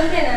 Gracias.